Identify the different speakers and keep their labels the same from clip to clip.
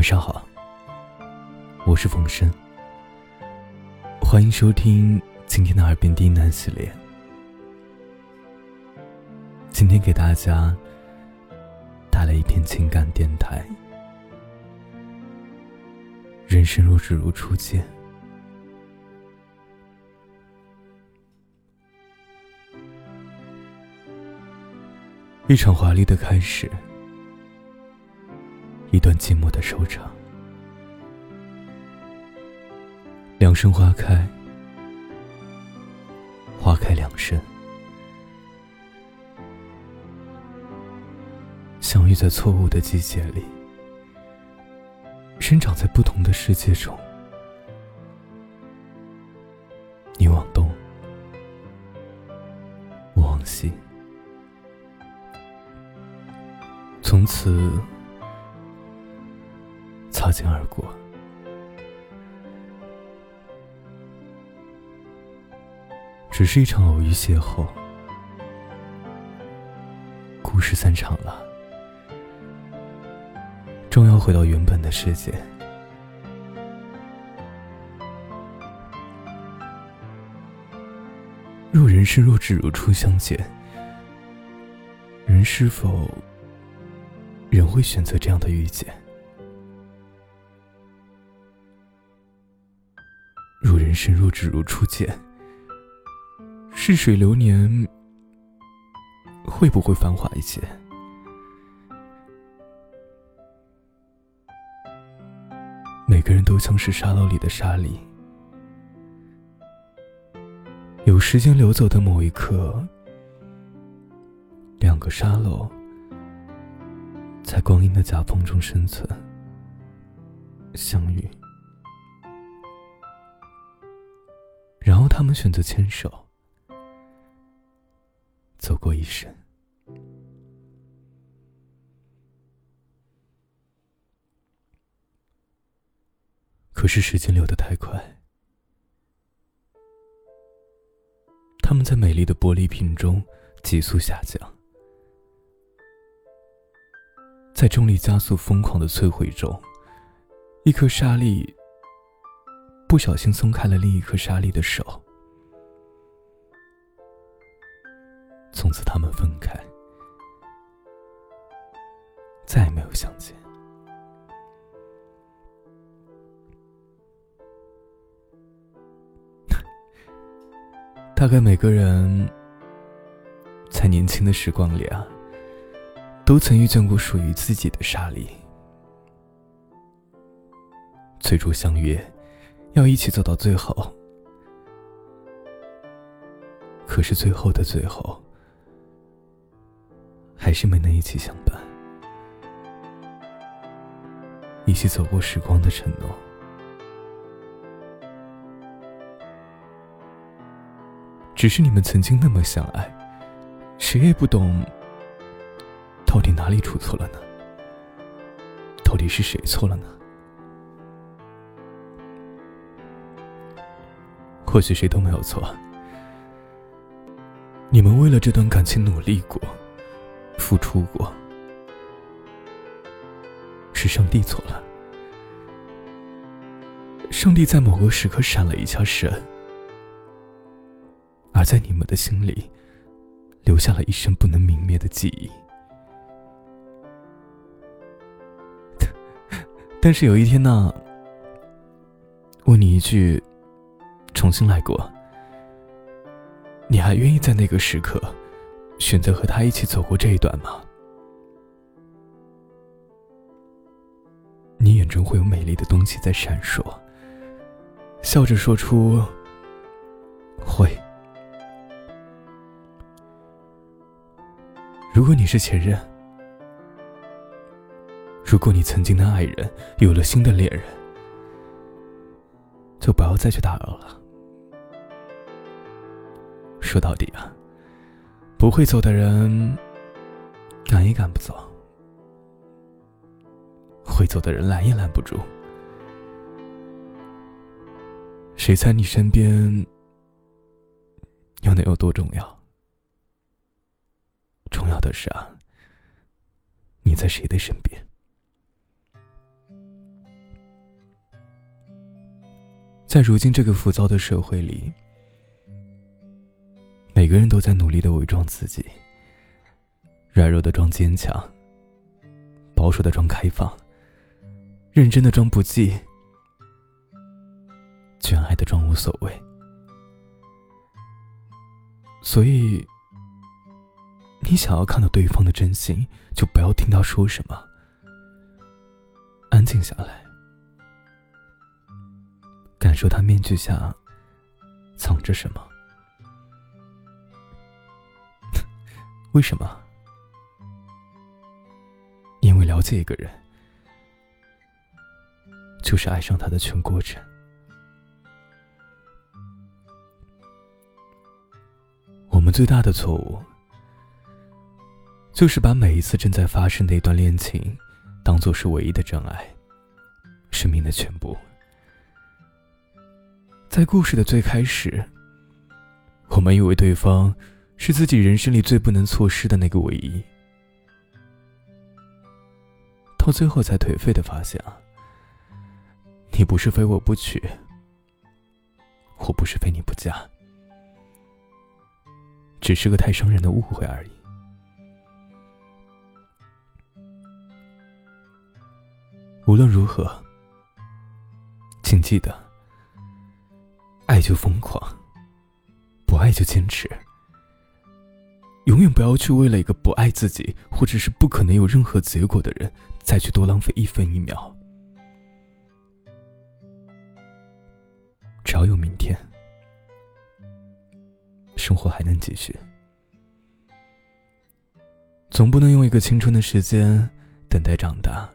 Speaker 1: 晚上好，我是冯生，欢迎收听今天的耳边低喃系列。今天给大家带来一篇情感电台。人生若只如初见，一场华丽的开始。一段寂寞的收场，两生花开，花开两生，相遇在错误的季节里，生长在不同的世界中。你往东，我往西，从此。擦肩而过，只是一场偶遇邂逅。故事散场了，终要回到原本的世界。若人生若只如初相见，人是否仍会选择这样的遇见？人生若只如初见，逝水流年，会不会繁华一些？每个人都像是沙漏里的沙粒，有时间流走的某一刻，两个沙漏在光阴的夹缝中生存，相遇。他们选择牵手，走过一生。可是时间流得太快，他们在美丽的玻璃瓶中急速下降，在重力加速疯狂的摧毁中，一颗沙粒。不小心松开了另一颗沙粒的手，从此他们分开，再也没有相见。大概每个人在年轻的时光里啊，都曾遇见过属于自己的沙粒，最初相约。要一起走到最后，可是最后的最后，还是没能一起相伴，一起走过时光的承诺。只是你们曾经那么相爱，谁也不懂，到底哪里出错了呢？到底是谁错了呢？或许谁都没有错，你们为了这段感情努力过，付出过，是上帝错了。上帝在某个时刻闪了一下神，而在你们的心里，留下了一生不能泯灭的记忆。但是有一天呢，问你一句。重新来过，你还愿意在那个时刻选择和他一起走过这一段吗？你眼中会有美丽的东西在闪烁，笑着说出“会”。如果你是前任，如果你曾经的爱人有了新的恋人，就不要再去打扰了。说到底啊，不会走的人赶也赶不走。会走的人拦也拦不住。谁在你身边又能有多重要？重要的是啊你在谁的身边？在如今这个浮躁的社会里每个人都在努力的伪装自己，软弱的装坚强，保守的装开放，认真的装不羁，眷爱的装无所谓。所以，你想要看到对方的真心，就不要听他说什么，安静下来。感受他面具下藏着什么？为什么？因为了解一个人，就是爱上他的全过程。我们最大的错误，就是把每一次正在发生的一段恋情，当做是唯一的真爱，生命的全部。在故事的最开始，我们以为对方是自己人生里最不能错失的那个唯一，到最后才颓废的发现，你不是非我不娶，我不是非你不嫁，只是个太伤人的误会而已。无论如何，请记得。爱就疯狂，不爱就坚持。永远不要去为了一个不爱自己，或者是不可能有任何结果的人，再去多浪费一分一秒。只要有明天，生活还能继续。总不能用一个青春的时间等待长大，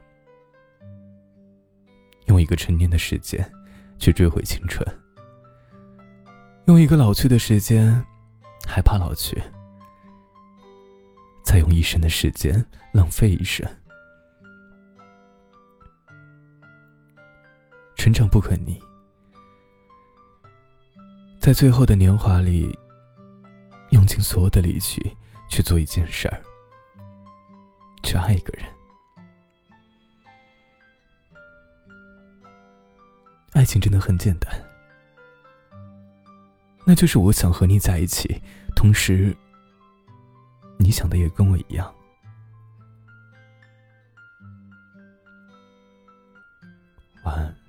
Speaker 1: 用一个成年的时间去追回青春。用一个老去的时间，害怕老去；再用一生的时间浪费一生。成长不可逆，在最后的年华里，用尽所有的力气去做一件事儿，去爱一个人。爱情真的很简单。那就是我想和你在一起，同时，你想的也跟我一样。晚安。